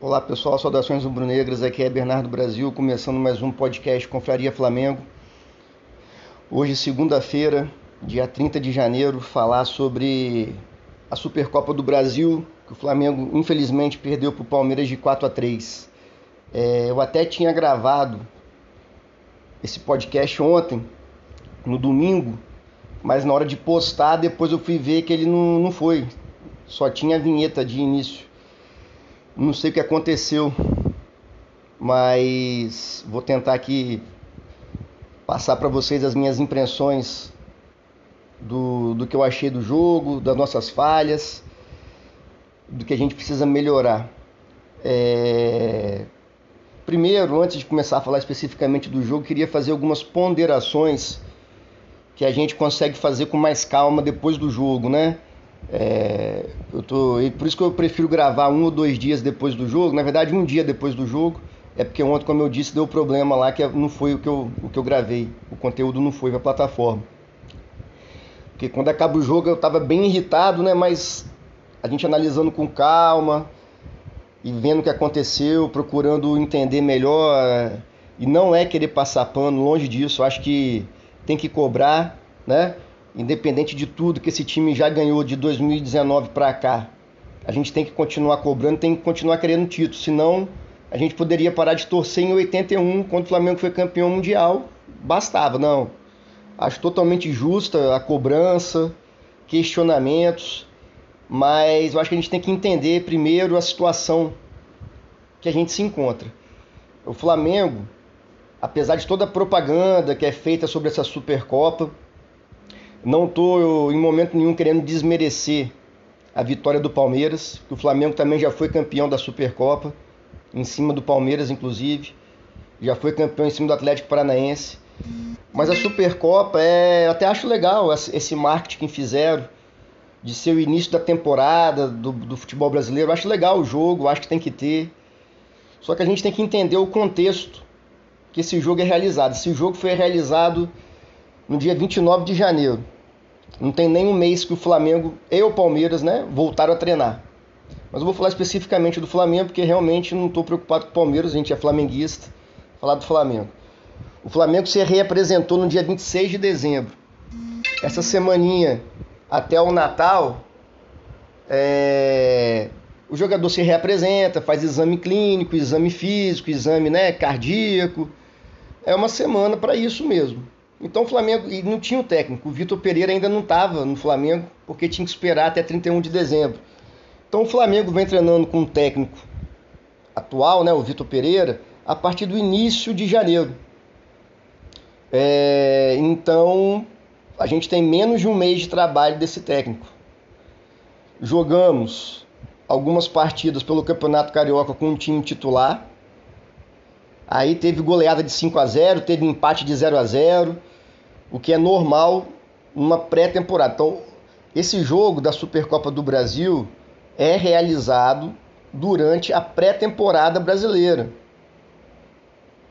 Olá pessoal, saudações rubro-negras, aqui é Bernardo Brasil, começando mais um podcast Confraria Flamengo. Hoje, segunda-feira, dia 30 de janeiro, falar sobre a Supercopa do Brasil, que o Flamengo infelizmente perdeu para o Palmeiras de 4 a 3. É, eu até tinha gravado esse podcast ontem, no domingo, mas na hora de postar, depois eu fui ver que ele não, não foi, só tinha a vinheta de início. Não sei o que aconteceu, mas vou tentar aqui passar para vocês as minhas impressões do, do que eu achei do jogo, das nossas falhas, do que a gente precisa melhorar. É... Primeiro, antes de começar a falar especificamente do jogo, queria fazer algumas ponderações que a gente consegue fazer com mais calma depois do jogo, né? É, eu tô, por isso que eu prefiro gravar um ou dois dias depois do jogo. Na verdade, um dia depois do jogo. É porque ontem, como eu disse, deu problema lá que não foi o que eu, o que eu gravei. O conteúdo não foi para a plataforma. Porque quando acaba o jogo eu estava bem irritado, né? Mas a gente analisando com calma e vendo o que aconteceu, procurando entender melhor. E não é querer passar pano, longe disso. Eu acho que tem que cobrar, né? Independente de tudo que esse time já ganhou de 2019 para cá, a gente tem que continuar cobrando, tem que continuar querendo título, senão a gente poderia parar de torcer em 81, quando o Flamengo foi campeão mundial, bastava, não. Acho totalmente justa a cobrança, questionamentos, mas eu acho que a gente tem que entender primeiro a situação que a gente se encontra. O Flamengo, apesar de toda a propaganda que é feita sobre essa Supercopa, não estou em momento nenhum querendo desmerecer a vitória do Palmeiras, que o Flamengo também já foi campeão da Supercopa, em cima do Palmeiras, inclusive. Já foi campeão em cima do Atlético Paranaense. Mas a Supercopa é. Eu até acho legal esse marketing que fizeram de ser o início da temporada do, do futebol brasileiro. Eu acho legal o jogo, acho que tem que ter. Só que a gente tem que entender o contexto que esse jogo é realizado. Esse jogo foi realizado no dia 29 de janeiro. Não tem nem um mês que o Flamengo e o Palmeiras né, voltaram a treinar. Mas eu vou falar especificamente do Flamengo, porque realmente não estou preocupado com o Palmeiras, a gente é flamenguista. Falar do Flamengo. O Flamengo se reapresentou no dia 26 de dezembro. Essa semaninha até o Natal, é... o jogador se reapresenta, faz exame clínico, exame físico, exame né, cardíaco. É uma semana para isso mesmo. Então o Flamengo, e não tinha o técnico, o Vitor Pereira ainda não estava no Flamengo, porque tinha que esperar até 31 de dezembro. Então o Flamengo vem treinando com o técnico atual, né, o Vitor Pereira, a partir do início de janeiro. É, então a gente tem menos de um mês de trabalho desse técnico. Jogamos algumas partidas pelo Campeonato Carioca com um time titular. Aí teve goleada de 5 a 0, teve empate de 0 a 0 o que é normal numa pré-temporada. Então, esse jogo da Supercopa do Brasil é realizado durante a pré-temporada brasileira.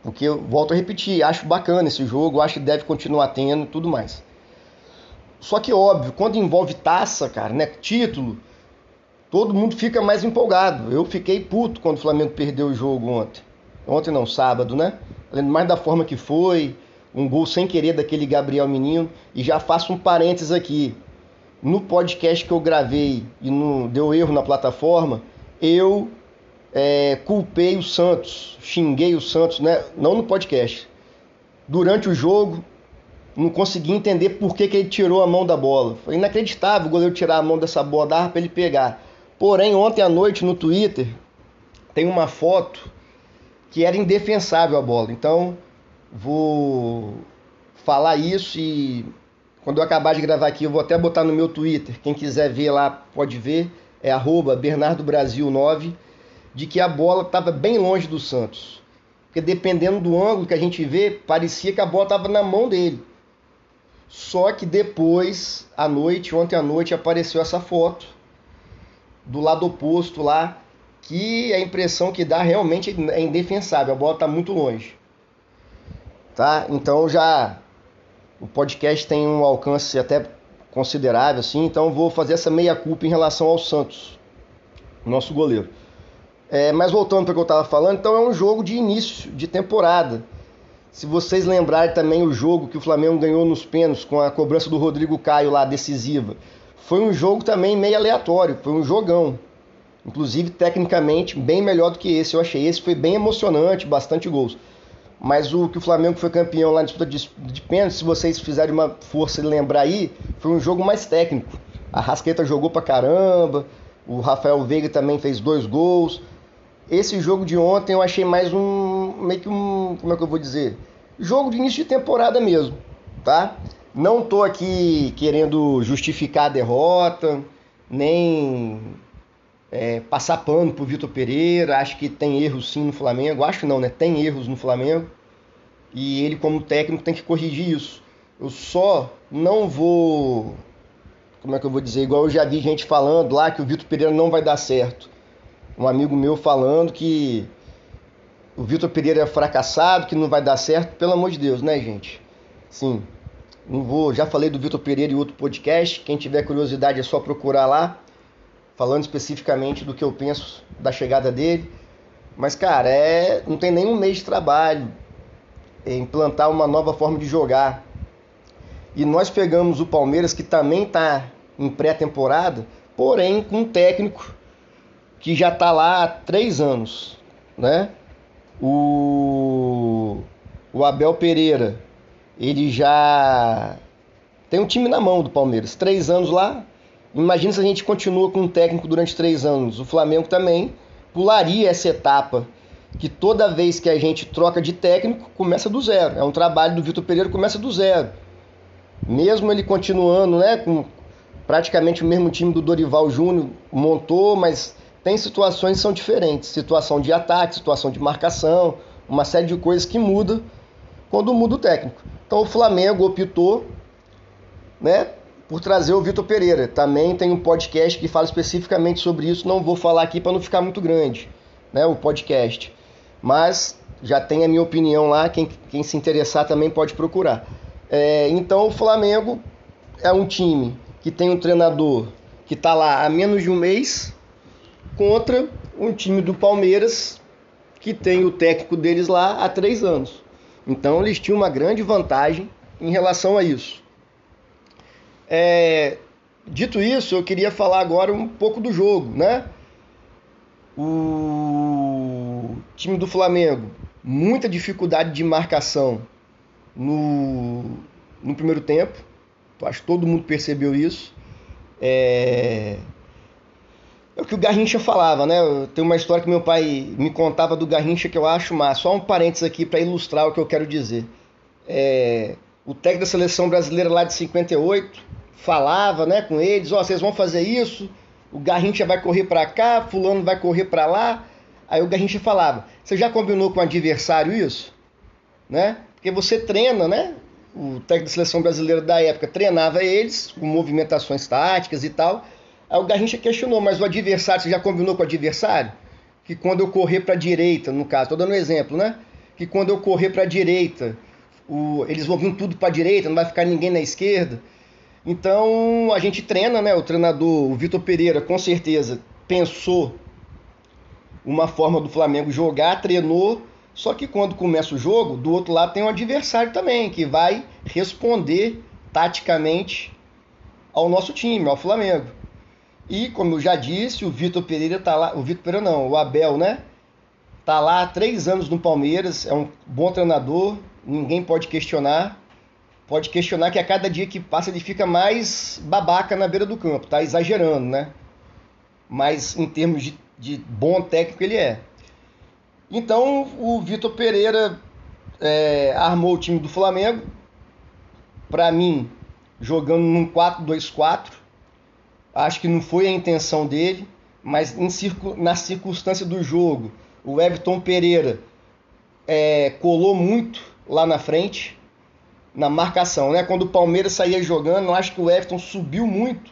Porque eu volto a repetir, acho bacana esse jogo, acho que deve continuar tendo e tudo mais. Só que óbvio, quando envolve taça, cara, né, título, todo mundo fica mais empolgado. Eu fiquei puto quando o Flamengo perdeu o jogo ontem. Ontem não, sábado, né? Além mais da forma que foi, um gol sem querer daquele Gabriel Menino. E já faço um parênteses aqui. No podcast que eu gravei e no, deu erro na plataforma, eu é, culpei o Santos, xinguei o Santos, né? não no podcast. Durante o jogo, não consegui entender por que, que ele tirou a mão da bola. Foi inacreditável o goleiro tirar a mão dessa bola, dava para ele pegar. Porém, ontem à noite no Twitter tem uma foto que era indefensável a bola. Então, vou falar isso e quando eu acabar de gravar aqui, eu vou até botar no meu Twitter. Quem quiser ver lá pode ver. É arroba BernardoBrasil9, de que a bola estava bem longe do Santos. Porque dependendo do ângulo que a gente vê, parecia que a bola estava na mão dele. Só que depois, à noite, ontem à noite, apareceu essa foto do lado oposto lá, que a impressão que dá realmente é indefensável. A bola está muito longe tá? Então já o podcast tem um alcance até considerável, assim, então vou fazer essa meia culpa em relação ao Santos, nosso goleiro. É, mas voltando para o que eu estava falando, então é um jogo de início de temporada. Se vocês lembrarem também o jogo que o Flamengo ganhou nos pênaltis com a cobrança do Rodrigo Caio lá decisiva, foi um jogo também meio aleatório, foi um jogão. Inclusive, tecnicamente, bem melhor do que esse. Eu achei esse foi bem emocionante, bastante gols. Mas o que o Flamengo foi campeão lá na disputa de, de pênalti, se vocês fizerem uma força de lembrar aí, foi um jogo mais técnico. A Rasqueta jogou pra caramba, o Rafael Veiga também fez dois gols. Esse jogo de ontem eu achei mais um. meio que um. como é que eu vou dizer? Jogo de início de temporada mesmo, tá? Não tô aqui querendo justificar a derrota, nem é, passar pano pro Vitor Pereira. Acho que tem erros sim no Flamengo. Acho não, né? Tem erros no Flamengo. E ele, como técnico, tem que corrigir isso. Eu só não vou. Como é que eu vou dizer? Igual eu já vi gente falando lá que o Vitor Pereira não vai dar certo. Um amigo meu falando que o Vitor Pereira é fracassado, que não vai dar certo. Pelo amor de Deus, né, gente? Sim. Não vou. Já falei do Vitor Pereira em outro podcast. Quem tiver curiosidade é só procurar lá falando especificamente do que eu penso da chegada dele. Mas, cara, é, não tem nenhum mês de trabalho é implantar uma nova forma de jogar. E nós pegamos o Palmeiras, que também está em pré-temporada, porém com um técnico que já está lá há três anos. Né? O, o Abel Pereira, ele já tem um time na mão do Palmeiras. Três anos lá, Imagina se a gente continua com um técnico durante três anos. O Flamengo também pularia essa etapa, que toda vez que a gente troca de técnico, começa do zero. É um trabalho do Vitor Pereira começa do zero. Mesmo ele continuando, né, com praticamente o mesmo time do Dorival Júnior, montou, mas tem situações que são diferentes. Situação de ataque, situação de marcação, uma série de coisas que muda quando muda o técnico. Então o Flamengo optou, né, por trazer o Vitor Pereira. Também tem um podcast que fala especificamente sobre isso, não vou falar aqui para não ficar muito grande, né, o podcast. Mas já tem a minha opinião lá, quem, quem se interessar também pode procurar. É, então o Flamengo é um time que tem um treinador que está lá há menos de um mês contra um time do Palmeiras que tem o técnico deles lá há três anos. Então eles tinham uma grande vantagem em relação a isso. É, dito isso, eu queria falar agora um pouco do jogo, né? O time do Flamengo, muita dificuldade de marcação no, no primeiro tempo. Acho que todo mundo percebeu isso. É... é o que o Garrincha falava, né? Tem uma história que meu pai me contava do Garrincha que eu acho massa. Só um parênteses aqui para ilustrar o que eu quero dizer. É... O técnico da seleção brasileira lá de 58 falava né, com eles, ó, oh, vocês vão fazer isso, o Garrincha vai correr para cá, fulano vai correr para lá. Aí o Garrincha falava, você já combinou com o adversário isso? Né? Porque você treina, né? O técnico da seleção brasileira da época treinava eles com movimentações táticas e tal. Aí o Garrincha questionou, mas o adversário, você já combinou com o adversário? Que quando eu correr para a direita, no caso, estou dando um exemplo, né? Que quando eu correr para a direita, o, eles vão vir tudo para a direita, não vai ficar ninguém na esquerda. Então a gente treina, né? O treinador, o Vitor Pereira, com certeza pensou uma forma do Flamengo jogar, treinou. Só que quando começa o jogo, do outro lado tem um adversário também que vai responder taticamente ao nosso time, ao Flamengo. E como eu já disse, o Vitor Pereira tá lá, o Vitor Pereira não, o Abel, né? Tá lá há três anos no Palmeiras, é um bom treinador, ninguém pode questionar pode questionar que a cada dia que passa ele fica mais babaca na beira do campo, tá exagerando, né? Mas em termos de, de bom técnico ele é. Então o Vitor Pereira é, armou o time do Flamengo, para mim, jogando num 4-2-4. Acho que não foi a intenção dele, mas circu na circunstância do jogo, o Everton Pereira é, colou muito lá na frente na marcação, né? Quando o Palmeiras saía jogando, acho que o Everton subiu muito,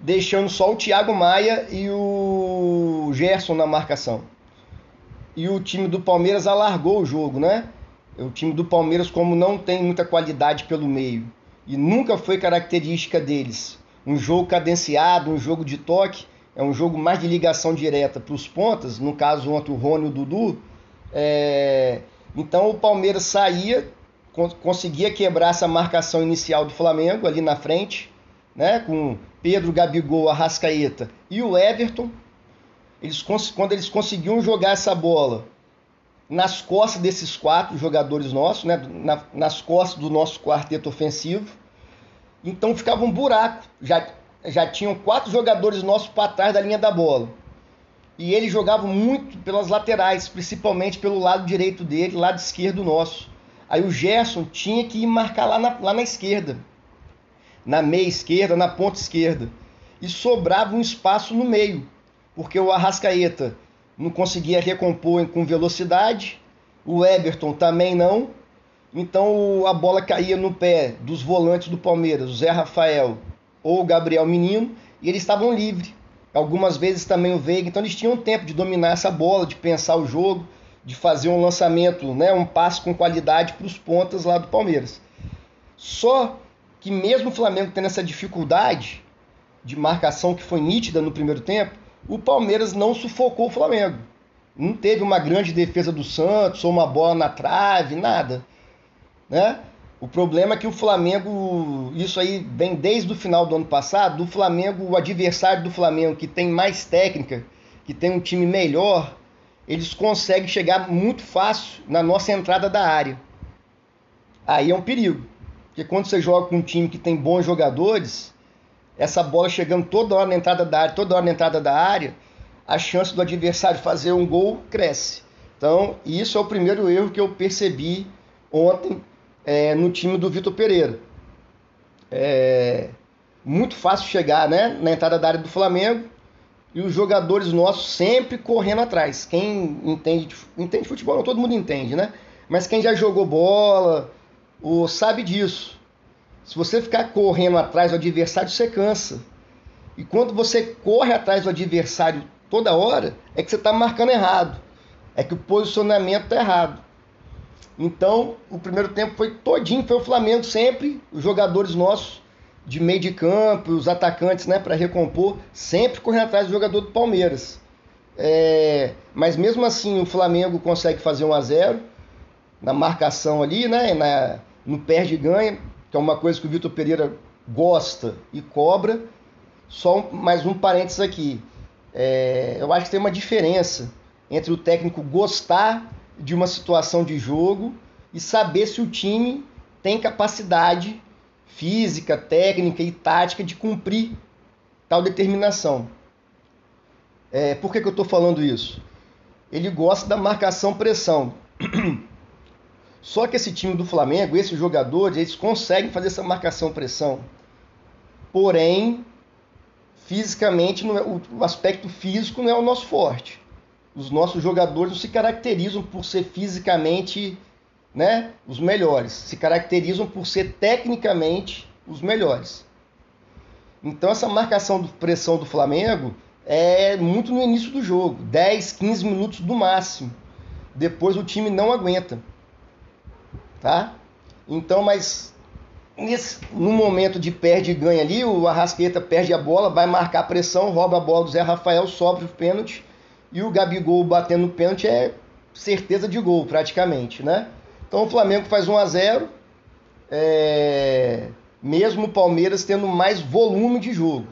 deixando só o Thiago Maia e o Gerson na marcação. E o time do Palmeiras alargou o jogo, né? O time do Palmeiras, como não tem muita qualidade pelo meio, e nunca foi característica deles, um jogo cadenciado, um jogo de toque, é um jogo mais de ligação direta para os pontas, no caso ontem o Rony e o Dudu. É... Então o Palmeiras saía, conseguia quebrar essa marcação inicial do Flamengo ali na frente, né, com Pedro, Gabigol, Arrascaeta e o Everton. Eles, quando eles conseguiam jogar essa bola nas costas desses quatro jogadores nossos, né, na, nas costas do nosso quarteto ofensivo, então ficava um buraco. Já, já tinham quatro jogadores nossos para trás da linha da bola. E ele jogava muito pelas laterais, principalmente pelo lado direito dele, lado esquerdo nosso. Aí o Gerson tinha que ir marcar lá na, lá na esquerda, na meia esquerda, na ponta esquerda. E sobrava um espaço no meio, porque o Arrascaeta não conseguia recompor com velocidade, o Everton também não, então a bola caía no pé dos volantes do Palmeiras, o Zé Rafael ou o Gabriel Menino, e eles estavam livres. Algumas vezes também o Veiga, então eles tinham tempo de dominar essa bola, de pensar o jogo, de fazer um lançamento, né, um passe com qualidade para os pontas lá do Palmeiras. Só que mesmo o Flamengo tendo essa dificuldade de marcação que foi nítida no primeiro tempo, o Palmeiras não sufocou o Flamengo. Não teve uma grande defesa do Santos ou uma bola na trave, nada né? O problema é que o Flamengo, isso aí vem desde o final do ano passado, do Flamengo, o adversário do Flamengo que tem mais técnica, que tem um time melhor, eles conseguem chegar muito fácil na nossa entrada da área. Aí é um perigo. Porque quando você joga com um time que tem bons jogadores, essa bola chegando toda hora na entrada da área, toda hora na entrada da área, a chance do adversário fazer um gol cresce. Então, isso é o primeiro erro que eu percebi ontem é, no time do Vitor Pereira. É muito fácil chegar né, na entrada da área do Flamengo e os jogadores nossos sempre correndo atrás. Quem entende, entende futebol, não todo mundo entende, né? Mas quem já jogou bola ou sabe disso. Se você ficar correndo atrás do adversário, você cansa. E quando você corre atrás do adversário toda hora, é que você está marcando errado. É que o posicionamento está errado. Então, o primeiro tempo foi todinho, foi o Flamengo sempre, os jogadores nossos de meio de campo, os atacantes, né, para recompor, sempre correndo atrás do jogador do Palmeiras. É, mas mesmo assim, o Flamengo consegue fazer 1 a 0 na marcação ali, né, na, no perde e ganha, que é uma coisa que o Vitor Pereira gosta e cobra. Só mais um parênteses aqui. É, eu acho que tem uma diferença entre o técnico gostar de uma situação de jogo e saber se o time tem capacidade física, técnica e tática de cumprir tal determinação. É, por que, que eu estou falando isso? Ele gosta da marcação-pressão. Só que esse time do Flamengo, esses jogadores, eles conseguem fazer essa marcação-pressão. Porém, fisicamente, é, o aspecto físico não é o nosso forte os nossos jogadores não se caracterizam por ser fisicamente né, os melhores, se caracterizam por ser tecnicamente os melhores. Então essa marcação de pressão do Flamengo é muito no início do jogo, 10, 15 minutos do máximo. Depois o time não aguenta. Tá? Então, mas nesse, no momento de perde e ganha ali, o Arrasqueta perde a bola, vai marcar pressão, rouba a bola do Zé Rafael, sobe o pênalti e o Gabigol batendo pênalti é certeza de gol, praticamente, né? Então o Flamengo faz 1 a 0 é... mesmo o Palmeiras tendo mais volume de jogo.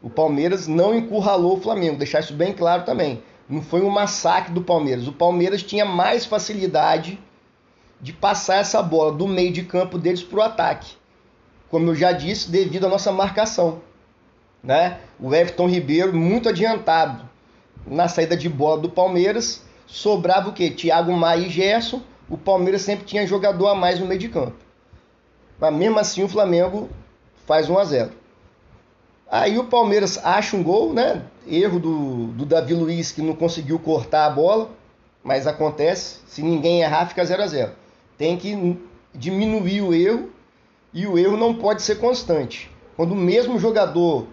O Palmeiras não encurralou o Flamengo, deixar isso bem claro também. Não foi um massacre do Palmeiras. O Palmeiras tinha mais facilidade de passar essa bola do meio de campo deles para o ataque. Como eu já disse, devido à nossa marcação. Né? O Everton Ribeiro muito adiantado na saída de bola do Palmeiras, sobrava o quê? Thiago Maia e Gerson. O Palmeiras sempre tinha jogador a mais no meio de campo. Mas mesmo assim o Flamengo faz 1 a 0. Aí o Palmeiras acha um gol, né? Erro do, do Davi Luiz que não conseguiu cortar a bola, mas acontece. Se ninguém errar, fica 0 a 0. Tem que diminuir o erro e o erro não pode ser constante. Quando o mesmo jogador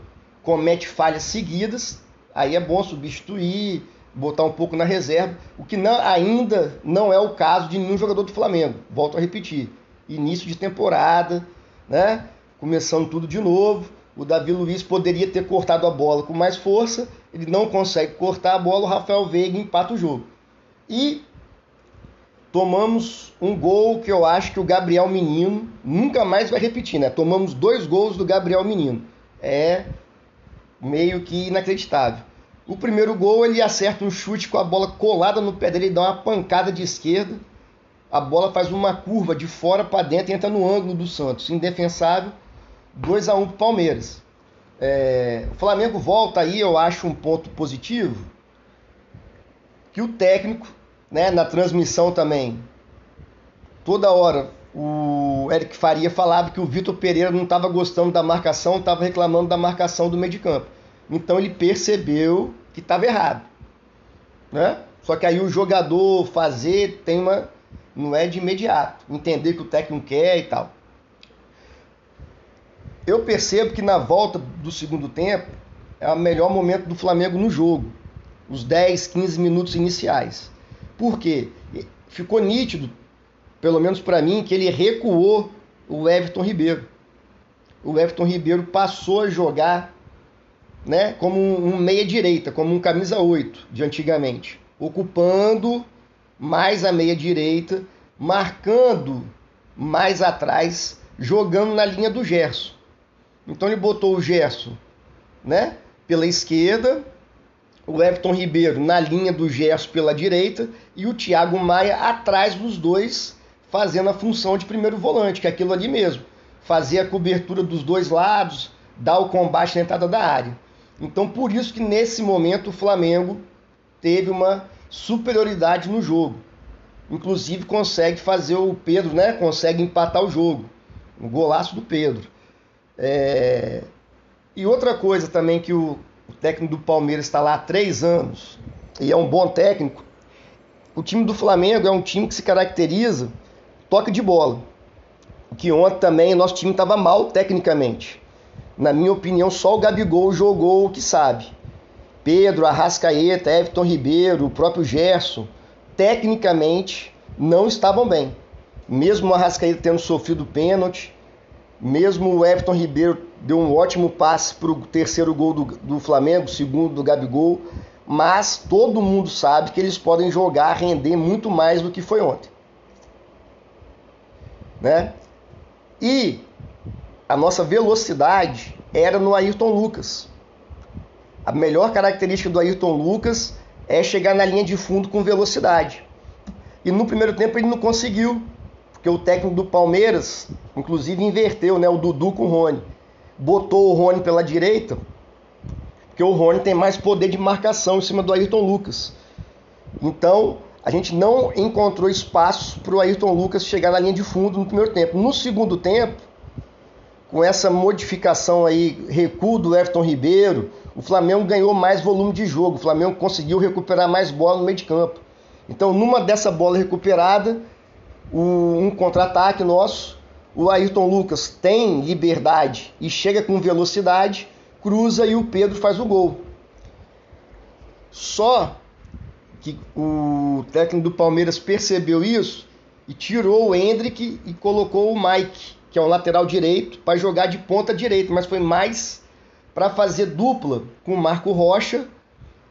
comete falhas seguidas, aí é bom substituir, botar um pouco na reserva, o que não, ainda não é o caso de nenhum jogador do Flamengo. Volto a repetir, início de temporada, né? Começando tudo de novo. o Davi Luiz poderia ter cortado a bola com mais força, ele não consegue cortar a bola, o Rafael Veiga empata o jogo. E tomamos um gol que eu acho que o Gabriel Menino nunca mais vai repetir, né? Tomamos dois gols do Gabriel Menino. É meio que inacreditável. O primeiro gol ele acerta um chute com a bola colada no pé dele, ele dá uma pancada de esquerda. A bola faz uma curva de fora para dentro e entra no ângulo do Santos, indefensável. 2 a 1 para o Palmeiras. É, o Flamengo volta aí, eu acho um ponto positivo, que o técnico né, na transmissão também, toda hora o Eric Faria falava que o Vitor Pereira não estava gostando da marcação, estava reclamando da marcação do meio de campo. Então ele percebeu que estava errado. Né? Só que aí o jogador fazer tem uma. não é de imediato. Entender que o técnico quer e tal. Eu percebo que na volta do segundo tempo é o melhor momento do Flamengo no jogo. Os 10, 15 minutos iniciais. Por quê? Ficou nítido, pelo menos para mim, que ele recuou o Everton Ribeiro. O Everton Ribeiro passou a jogar né, como um meia-direita, como um camisa 8 de antigamente, ocupando mais a meia-direita, marcando mais atrás, jogando na linha do Gerson. Então ele botou o Gerson né, pela esquerda, o Everton Ribeiro na linha do Gerson pela direita e o Thiago Maia atrás dos dois, fazendo a função de primeiro volante, que é aquilo ali mesmo. Fazer a cobertura dos dois lados, dar o combate na entrada da área. Então, por isso que nesse momento o Flamengo teve uma superioridade no jogo. Inclusive consegue fazer o Pedro, né? Consegue empatar o jogo. Um golaço do Pedro. É... E outra coisa também que o, o técnico do Palmeiras está lá há três anos e é um bom técnico. O time do Flamengo é um time que se caracteriza toque de bola. Que ontem também nosso time estava mal tecnicamente. Na minha opinião, só o Gabigol jogou o que sabe. Pedro, Arrascaeta, Everton Ribeiro, o próprio Gerson, tecnicamente não estavam bem. Mesmo o Arrascaeta tendo sofrido pênalti, mesmo o Everton Ribeiro deu um ótimo passe para o terceiro gol do, do Flamengo, segundo do Gabigol, mas todo mundo sabe que eles podem jogar, render muito mais do que foi ontem. Né? E a nossa velocidade era no Ayrton Lucas. A melhor característica do Ayrton Lucas é chegar na linha de fundo com velocidade. E no primeiro tempo ele não conseguiu porque o técnico do Palmeiras, inclusive, inverteu né, o Dudu com o Rony. Botou o Rony pela direita, porque o Rony tem mais poder de marcação em cima do Ayrton Lucas. Então, a gente não encontrou espaço para o Ayrton Lucas chegar na linha de fundo no primeiro tempo. No segundo tempo, com essa modificação aí, recuo do Everton Ribeiro, o Flamengo ganhou mais volume de jogo. O Flamengo conseguiu recuperar mais bola no meio de campo. Então, numa dessa bola recuperada, um contra-ataque nosso. O Ayrton Lucas tem liberdade e chega com velocidade, cruza e o Pedro faz o gol. Só que o técnico do Palmeiras percebeu isso e tirou o Hendrick e colocou o Mike, que é o lateral direito, para jogar de ponta direita, mas foi mais para fazer dupla com o Marco Rocha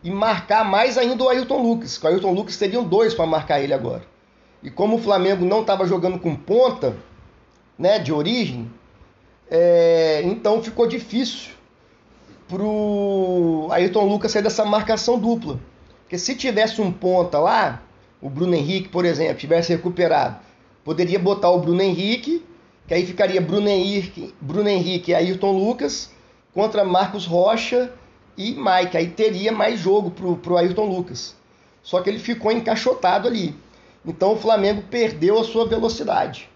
e marcar mais ainda o Ayrton Lucas. Com o Ayrton Lucas teriam dois para marcar ele agora. E como o Flamengo não estava jogando com ponta, né, de origem, é, então ficou difícil para o Ayrton Lucas sair dessa marcação dupla. Porque se tivesse um ponta lá, o Bruno Henrique, por exemplo, tivesse recuperado, poderia botar o Bruno Henrique, que aí ficaria Bruno Henrique, Bruno Henrique e Ayrton Lucas contra Marcos Rocha e Mike. Aí teria mais jogo para o Ayrton Lucas. Só que ele ficou encaixotado ali. Então o Flamengo perdeu a sua velocidade.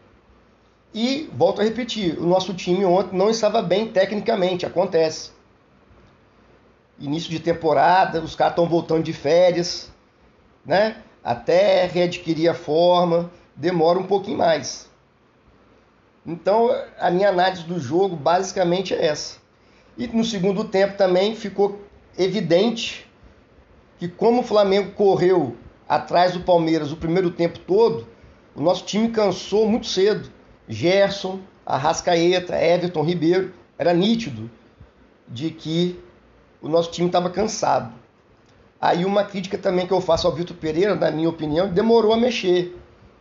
E, volto a repetir, o nosso time ontem não estava bem tecnicamente, acontece. Início de temporada, os caras estão voltando de férias, né? Até readquirir a forma, demora um pouquinho mais. Então, a minha análise do jogo basicamente é essa. E no segundo tempo também ficou evidente que como o Flamengo correu atrás do Palmeiras o primeiro tempo todo, o nosso time cansou muito cedo. Gerson, Arrascaeta, Everton Ribeiro, era nítido de que o nosso time estava cansado. Aí uma crítica também que eu faço ao Vitor Pereira, na minha opinião, demorou a mexer,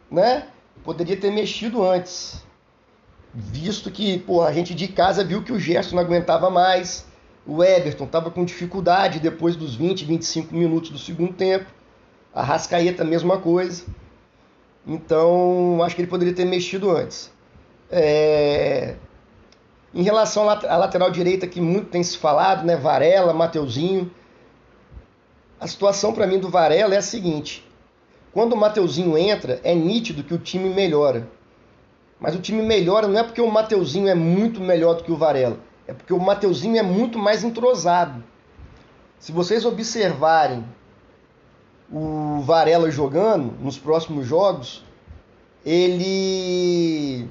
né? Poderia ter mexido antes, visto que pô, a gente de casa viu que o Gerson não aguentava mais, o Everton estava com dificuldade depois dos 20, 25 minutos do segundo tempo, a Rascaeta mesma coisa. Então, acho que ele poderia ter mexido antes. É... Em relação à lateral direita, que muito tem se falado, né? Varela, Mateuzinho. A situação para mim do Varela é a seguinte: quando o Mateuzinho entra, é nítido que o time melhora. Mas o time melhora não é porque o Mateuzinho é muito melhor do que o Varela, é porque o Mateuzinho é muito mais entrosado. Se vocês observarem o Varela jogando nos próximos jogos, ele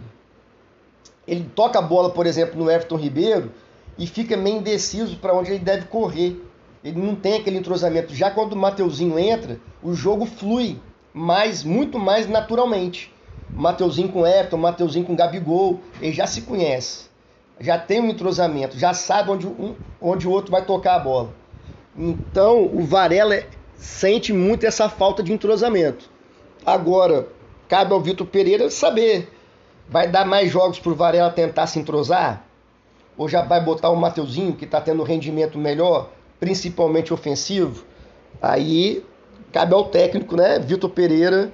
ele toca a bola, por exemplo, no Everton Ribeiro e fica meio indeciso para onde ele deve correr. Ele não tem aquele entrosamento. Já quando o Mateuzinho entra, o jogo flui mais, muito mais naturalmente. Mateuzinho com Everton, Mateuzinho com Gabigol, ele já se conhece. Já tem um entrosamento, já sabe onde um, onde o outro vai tocar a bola. Então, o Varela sente muito essa falta de entrosamento. Agora, cabe ao Vitor Pereira saber Vai dar mais jogos para o Varela tentar se entrosar? Ou já vai botar o Mateuzinho, que está tendo rendimento melhor, principalmente ofensivo? Aí cabe ao técnico, né, Vitor Pereira,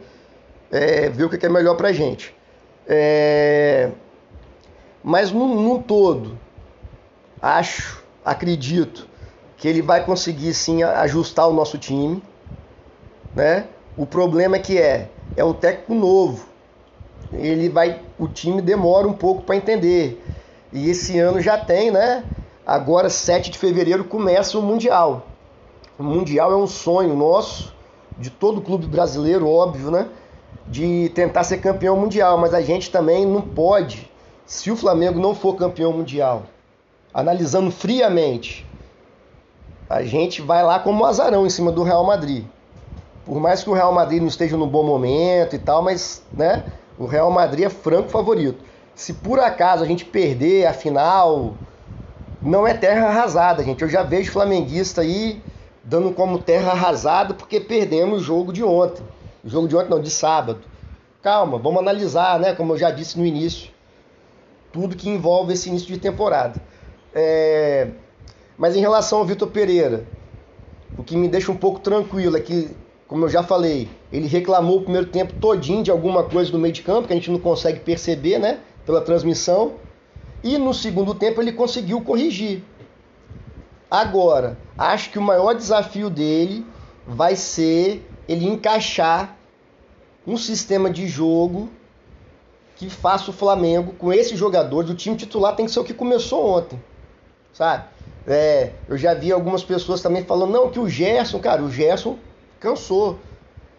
é, ver o que é melhor para a gente. É... Mas num, num todo, acho, acredito que ele vai conseguir sim ajustar o nosso time, né? O problema é que é, é o técnico novo ele vai, o time demora um pouco para entender. E esse ano já tem, né? Agora, 7 de fevereiro, começa o Mundial. O Mundial é um sonho nosso, de todo clube brasileiro, óbvio, né? De tentar ser campeão mundial, mas a gente também não pode, se o Flamengo não for campeão mundial, analisando friamente, a gente vai lá como um azarão em cima do Real Madrid. Por mais que o Real Madrid não esteja no bom momento e tal, mas, né? O Real Madrid é franco favorito. Se por acaso a gente perder a final, não é terra arrasada, gente. Eu já vejo flamenguista aí dando como terra arrasada porque perdemos o jogo de ontem. Jogo de ontem não, de sábado. Calma, vamos analisar, né? Como eu já disse no início, tudo que envolve esse início de temporada. É... Mas em relação ao Vitor Pereira, o que me deixa um pouco tranquilo é que como eu já falei, ele reclamou o primeiro tempo todinho de alguma coisa no meio de campo que a gente não consegue perceber, né, pela transmissão. E no segundo tempo ele conseguiu corrigir. Agora, acho que o maior desafio dele vai ser ele encaixar um sistema de jogo que faça o Flamengo com esses jogadores. O time titular tem que ser o que começou ontem, sabe? É, eu já vi algumas pessoas também falando, não, que o Gerson, cara, o Gerson cansou.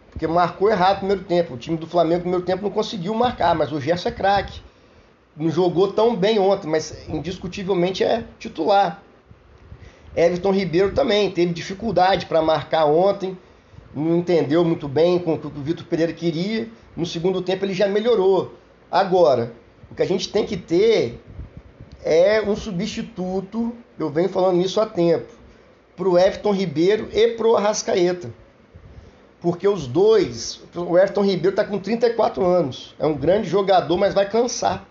Porque marcou errado no primeiro tempo. O time do Flamengo no primeiro tempo não conseguiu marcar, mas o Gerson é craque. Não jogou tão bem ontem, mas indiscutivelmente é titular. Everton Ribeiro também teve dificuldade para marcar ontem, não entendeu muito bem com o que o Vitor Pereira queria. No segundo tempo ele já melhorou. Agora, o que a gente tem que ter é um substituto, eu venho falando isso há tempo, para o Everton Ribeiro e para o Arrascaeta porque os dois, o Everton Ribeiro está com 34 anos, é um grande jogador, mas vai cansar.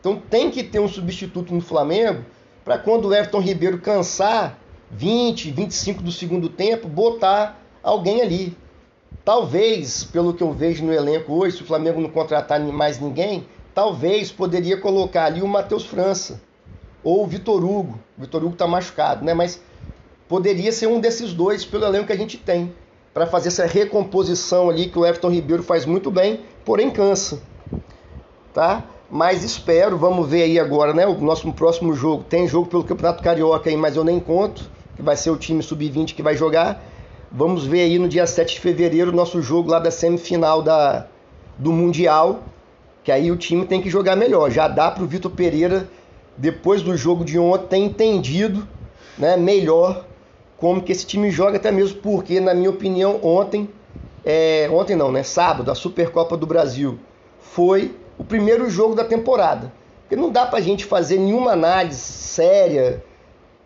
Então tem que ter um substituto no Flamengo para quando o Everton Ribeiro cansar, 20, 25 do segundo tempo, botar alguém ali. Talvez, pelo que eu vejo no elenco hoje, se o Flamengo não contratar mais ninguém, talvez poderia colocar ali o Matheus França ou o Vitor Hugo. O Vitor Hugo está machucado, né? Mas poderia ser um desses dois pelo elenco que a gente tem para fazer essa recomposição ali que o Everton Ribeiro faz muito bem, porém cansa. Tá? Mas espero, vamos ver aí agora, né? O nosso próximo jogo. Tem jogo pelo Campeonato Carioca aí, mas eu nem conto, que vai ser o time sub-20 que vai jogar. Vamos ver aí no dia 7 de fevereiro o nosso jogo lá da semifinal da, do Mundial, que aí o time tem que jogar melhor. Já dá para o Vitor Pereira, depois do jogo de ontem, ter entendido né, melhor como que esse time joga, até mesmo porque, na minha opinião, ontem, é, ontem não, né? Sábado, a Supercopa do Brasil foi o primeiro jogo da temporada. Porque não dá pra gente fazer nenhuma análise séria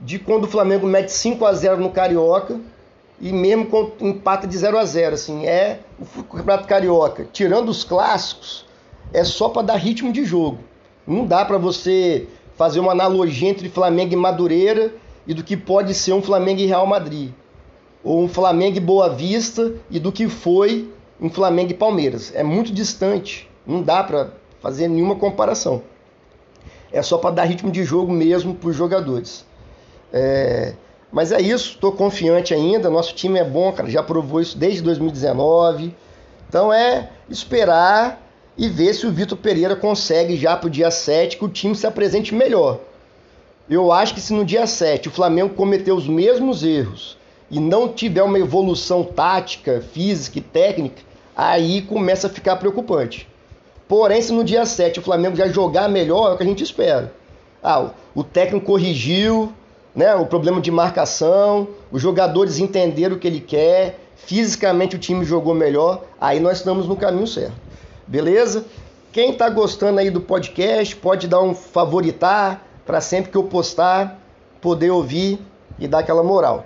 de quando o Flamengo mete 5 a 0 no Carioca e mesmo com empate de 0 a 0 assim, é o Campeonato Carioca, tirando os clássicos, é só para dar ritmo de jogo. Não dá para você fazer uma analogia entre Flamengo e Madureira e do que pode ser um Flamengo e Real Madrid, ou um Flamengo e Boa Vista e do que foi um Flamengo e Palmeiras. É muito distante, não dá para fazer nenhuma comparação. É só para dar ritmo de jogo mesmo para os jogadores. É... Mas é isso, estou confiante ainda. Nosso time é bom, cara, já provou isso desde 2019. Então é esperar e ver se o Vitor Pereira consegue já para o dia 7 que o time se apresente melhor. Eu acho que se no dia 7 o Flamengo cometer os mesmos erros e não tiver uma evolução tática, física e técnica, aí começa a ficar preocupante. Porém, se no dia 7 o Flamengo já jogar melhor, é o que a gente espera. Ah, o técnico corrigiu né, o problema de marcação, os jogadores entenderam o que ele quer, fisicamente o time jogou melhor, aí nós estamos no caminho certo. Beleza? Quem está gostando aí do podcast pode dar um favoritar para sempre que eu postar poder ouvir e dar aquela moral.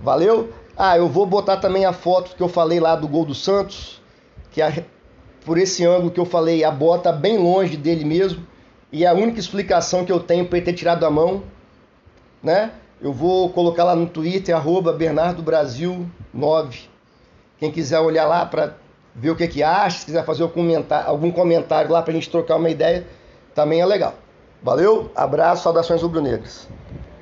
Valeu? Ah, eu vou botar também a foto que eu falei lá do gol do Santos, que a, por esse ângulo que eu falei, a bota bem longe dele mesmo. E a única explicação que eu tenho para ele ter tirado a mão, né? Eu vou colocar lá no Twitter, arroba Bernardo Brasil 9. Quem quiser olhar lá para ver o que, que acha, se quiser fazer algum comentário lá para a gente trocar uma ideia, também é legal. Valeu, abraço, saudações rubro-negras.